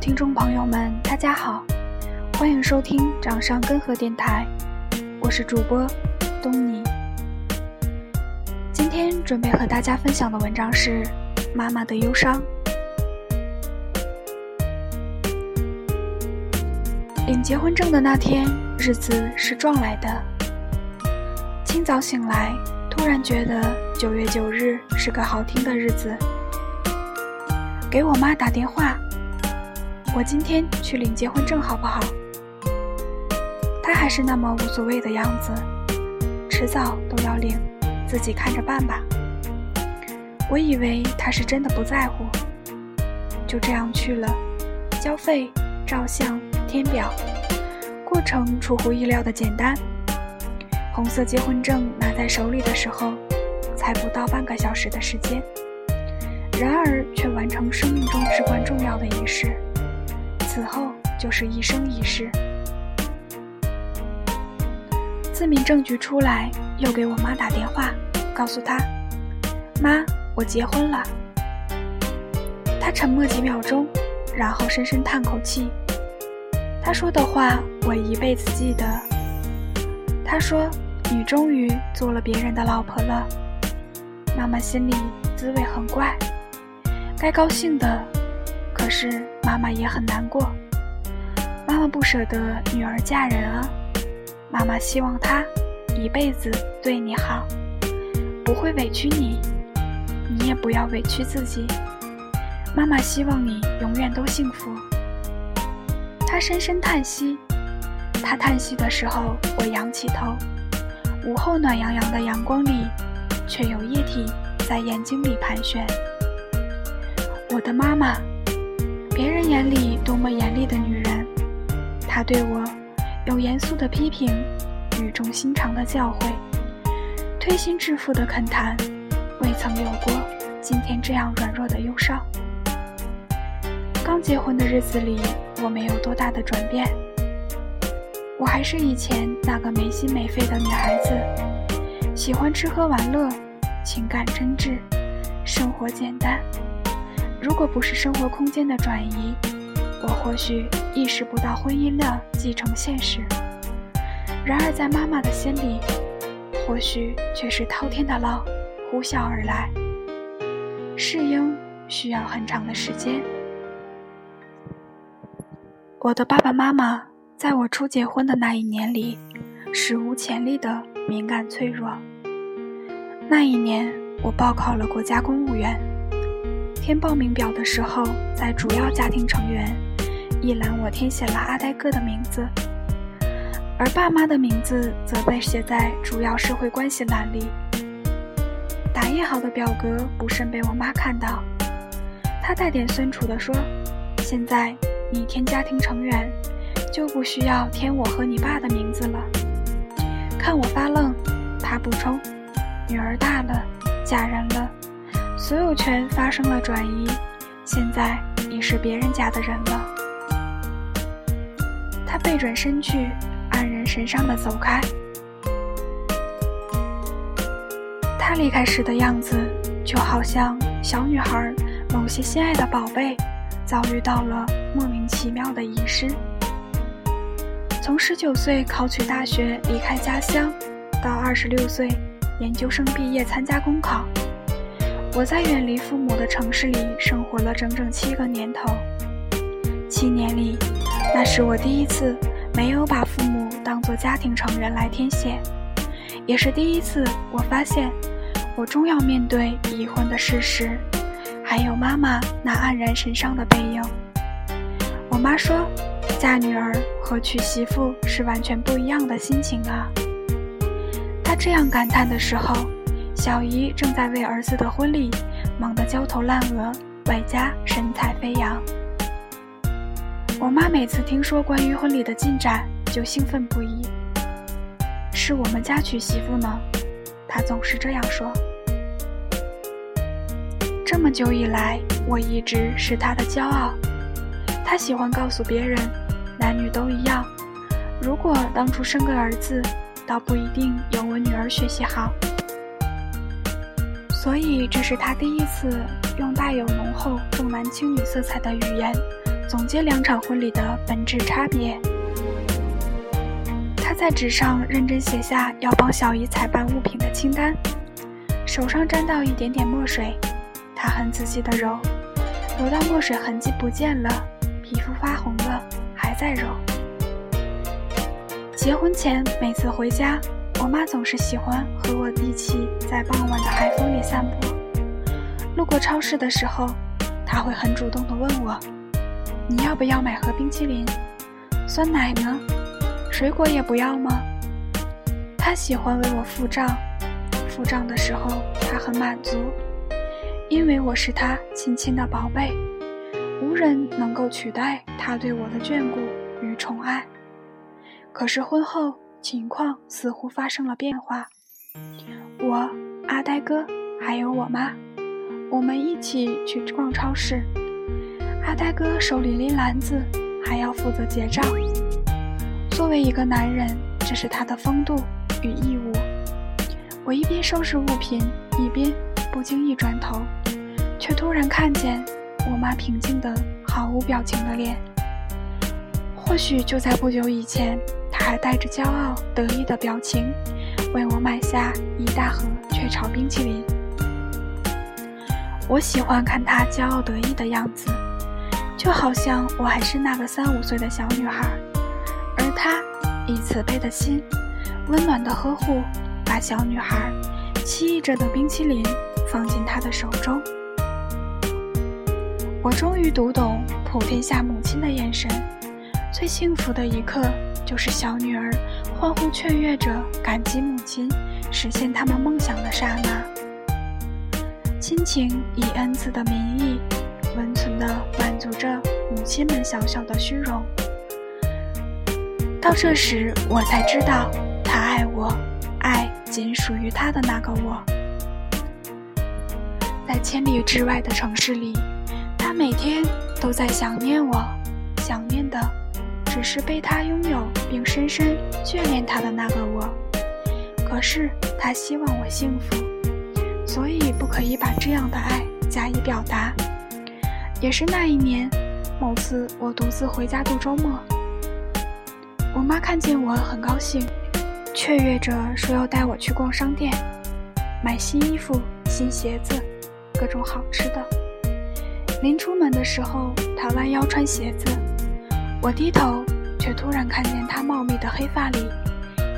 听众朋友们，大家好，欢迎收听掌上根河电台，我是主播东尼。今天准备和大家分享的文章是《妈妈的忧伤》。领结婚证的那天，日子是撞来的。清早醒来，突然觉得九月九日是个好听的日子，给我妈打电话。我今天去领结婚证好不好？他还是那么无所谓的样子，迟早都要领，自己看着办吧。我以为他是真的不在乎，就这样去了，交费、照相、填表，过程出乎意料的简单。红色结婚证拿在手里的时候，才不到半个小时的时间，然而却完成生命中至关重要的仪式。此后就是一生一世。自民政局出来，又给我妈打电话，告诉她：“妈，我结婚了。”她沉默几秒钟，然后深深叹口气。她说的话我一辈子记得。她说：“你终于做了别人的老婆了。”妈妈心里滋味很怪，该高兴的。可是妈妈也很难过，妈妈不舍得女儿嫁人啊，妈妈希望她一辈子对你好，不会委屈你，你也不要委屈自己。妈妈希望你永远都幸福。她深深叹息，她叹息的时候，我仰起头，午后暖洋洋的阳光里，却有液体在眼睛里盘旋。我的妈妈。别人眼里多么严厉的女人，她对我有严肃的批评，语重心长的教诲，推心置腹的恳谈，未曾有过今天这样软弱的忧伤。刚结婚的日子里，我没有多大的转变，我还是以前那个没心没肺的女孩子，喜欢吃喝玩乐，情感真挚，生活简单。如果不是生活空间的转移，我或许意识不到婚姻的继承现实。然而，在妈妈的心里，或许却是滔天的浪呼啸而来。适应需要很长的时间。我的爸爸妈妈在我初结婚的那一年里，史无前例的敏感脆弱。那一年，我报考了国家公务员。填报名表的时候，在主要家庭成员一栏，我填写了阿呆哥的名字，而爸妈的名字则被写在主要社会关系栏里。打印好的表格不慎被我妈看到，她带点酸楚地说：“现在你填家庭成员，就不需要填我和你爸的名字了。”看我发愣，她补充：“女儿大了，嫁人了。”所有权发生了转移，现在你是别人家的人了。他背转身去，黯然神伤的走开。他离开时的样子，就好像小女孩某些心爱的宝贝，遭遇到了莫名其妙的遗失。从十九岁考取大学离开家乡，到二十六岁研究生毕业参加公考。我在远离父母的城市里生活了整整七个年头，七年里，那是我第一次没有把父母当作家庭成员来填写，也是第一次我发现，我终要面对已婚的事实，还有妈妈那黯然神伤的背影。我妈说，嫁女儿和娶媳妇是完全不一样的心情啊。她这样感叹的时候。小姨正在为儿子的婚礼忙得焦头烂额，外加神采飞扬。我妈每次听说关于婚礼的进展，就兴奋不已。是我们家娶媳妇呢，她总是这样说。这么久以来，我一直是她的骄傲。她喜欢告诉别人，男女都一样。如果当初生个儿子，倒不一定有我女儿学习好。所以，这是他第一次用带有浓厚重男轻女色彩的语言总结两场婚礼的本质差别。他在纸上认真写下要帮小姨采办物品的清单，手上沾到一点点墨水，他很仔细地揉，揉到墨水痕迹不见了，皮肤发红了，还在揉。结婚前每次回家，我妈总是喜欢和我一起在傍晚的海风里散步。路过超市的时候，她会很主动地问我：“你要不要买盒冰淇淋？酸奶呢？水果也不要吗？”她喜欢为我付账，付账的时候她很满足，因为我是她亲亲的宝贝，无人能够取代她对我的眷顾与宠爱。可是婚后情况似乎发生了变化，我阿呆哥还有我妈，我们一起去逛超市。阿呆哥手里拎篮子，还要负责结账。作为一个男人，这是他的风度与义务。我一边收拾物品，一边不经意转头，却突然看见我妈平静的毫无表情的脸。或许就在不久以前。还带着骄傲得意的表情，为我买下一大盒雀巢冰淇淋。我喜欢看她骄傲得意的样子，就好像我还是那个三五岁的小女孩，而她以慈悲的心，温暖的呵护，把小女孩期翼着的冰淇淋放进她的手中。我终于读懂普天下母亲的眼神，最幸福的一刻。就是小女儿欢呼雀跃着，感激母亲实现他们梦想的刹那。亲情以恩赐的名义，温存地满足着母亲们小小的虚荣。到这时，我才知道，他爱我，爱仅属于他的那个我。在千里之外的城市里，他每天都在想念我，想念的。只是被他拥有并深深眷恋他的那个我，可是他希望我幸福，所以不可以把这样的爱加以表达。也是那一年，某次我独自回家度周末，我妈看见我很高兴，雀跃着说要带我去逛商店，买新衣服、新鞋子，各种好吃的。临出门的时候，她弯腰穿鞋子。我低头，却突然看见他茂密的黑发里，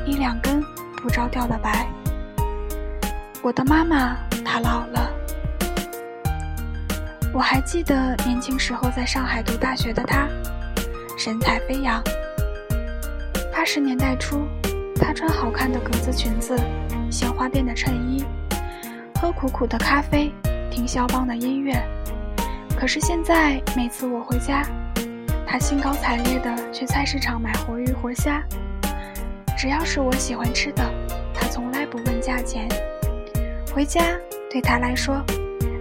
一两根不着调的白。我的妈妈，她老了。我还记得年轻时候在上海读大学的她，神采飞扬。八十年代初，她穿好看的格子裙子，鲜花边的衬衣，喝苦苦的咖啡，听肖邦的音乐。可是现在，每次我回家。他兴高采烈地去菜市场买活鱼活虾，只要是我喜欢吃的，他从来不问价钱。回家对他来说，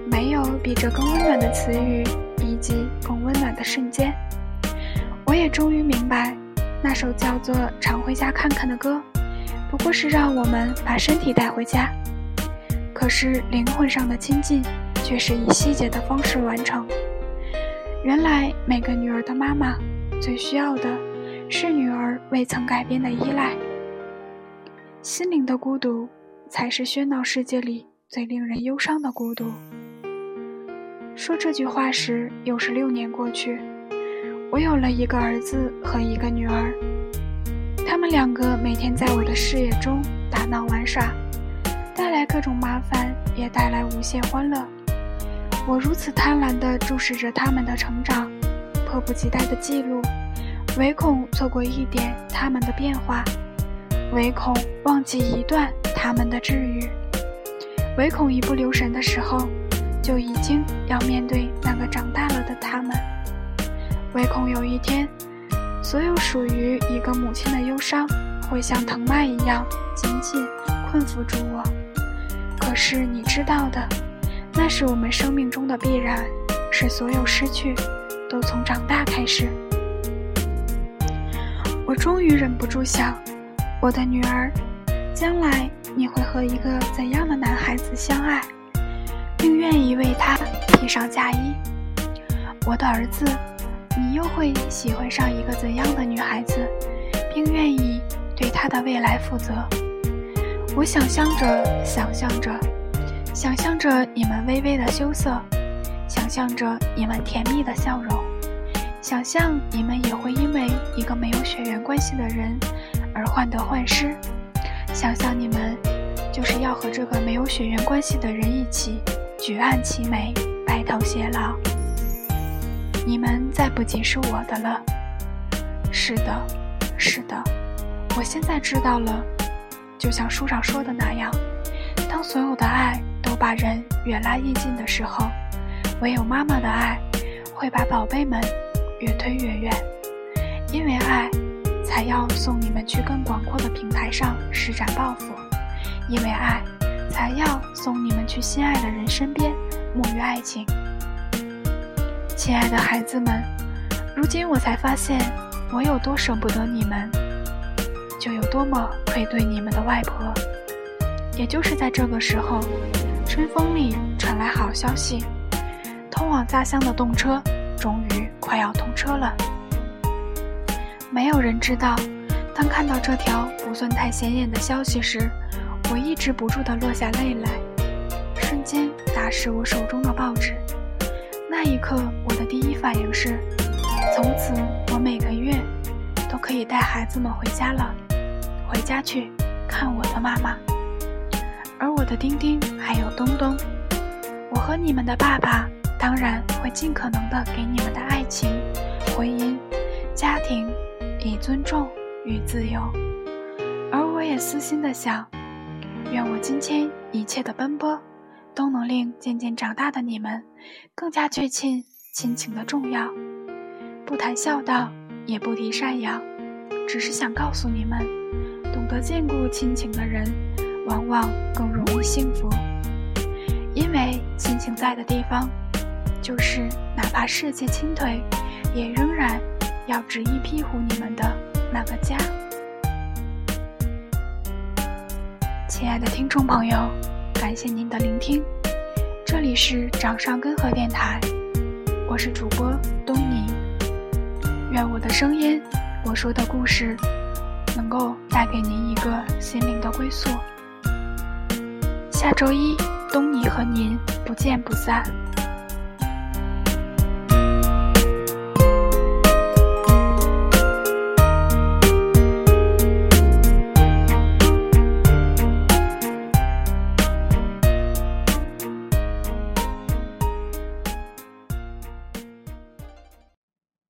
没有比这更温暖的词语以及更温暖的瞬间。我也终于明白，那首叫做《常回家看看》的歌，不过是让我们把身体带回家，可是灵魂上的亲近，却是以细节的方式完成。原来每个女儿的妈妈最需要的是女儿未曾改变的依赖。心灵的孤独，才是喧闹世界里最令人忧伤的孤独。说这句话时，又是六年过去，我有了一个儿子和一个女儿，他们两个每天在我的视野中打闹玩耍，带来各种麻烦，也带来无限欢乐。我如此贪婪地注视着他们的成长，迫不及待地记录，唯恐错过一点他们的变化，唯恐忘记一段他们的治愈，唯恐一不留神的时候，就已经要面对那个长大了的他们，唯恐有一天，所有属于一个母亲的忧伤会像藤蔓一样紧紧困缚住我。可是你知道的。那是我们生命中的必然，是所有失去都从长大开始。我终于忍不住想，我的女儿，将来你会和一个怎样的男孩子相爱，并愿意为他披上嫁衣？我的儿子，你又会喜欢上一个怎样的女孩子，并愿意对她的未来负责？我想象着，想象着，想象着你们微微的羞涩，想象着你们甜蜜的笑容，想象你们也会因为一个没有血缘关系的人而患得患失，想象你们就是要和这个没有血缘关系的人一起举案齐眉，白头偕老。你们再不仅是我的了。是的，是的，我现在知道了。就像书上说的那样，当所有的爱把人越拉越近的时候，唯有妈妈的爱会把宝贝们越推越远。因为爱，才要送你们去更广阔的平台上施展抱负；因为爱，才要送你们去心爱的人身边沐浴爱情。亲爱的孩子们，如今我才发现，我有多舍不得你们。就有多么愧对你们的外婆。也就是在这个时候，春风里传来好消息：通往家乡的动车终于快要通车了。没有人知道，当看到这条不算太显眼的消息时，我抑制不住的落下泪来，瞬间打湿我手中的报纸。那一刻，我的第一反应是：从此我每个月都可以带孩子们回家了。回家去看我的妈妈，的丁丁还有东东，我和你们的爸爸当然会尽可能的给你们的爱情、婚姻、家庭以尊重与自由。而我也私心的想，愿我今天一切的奔波，都能令渐渐长大的你们更加确信亲情的重要。不谈孝道，也不提赡养，只是想告诉你们。懂得兼顾亲情的人，往往更容易幸福，因为亲情在的地方，就是哪怕世界倾颓，也仍然要执意庇护你们的那个家。亲爱的听众朋友，感谢您的聆听，这里是掌上根河电台，我是主播东尼，愿我的声音，我说的故事。能够带给您一个心灵的归宿。下周一，东尼和您不见不散。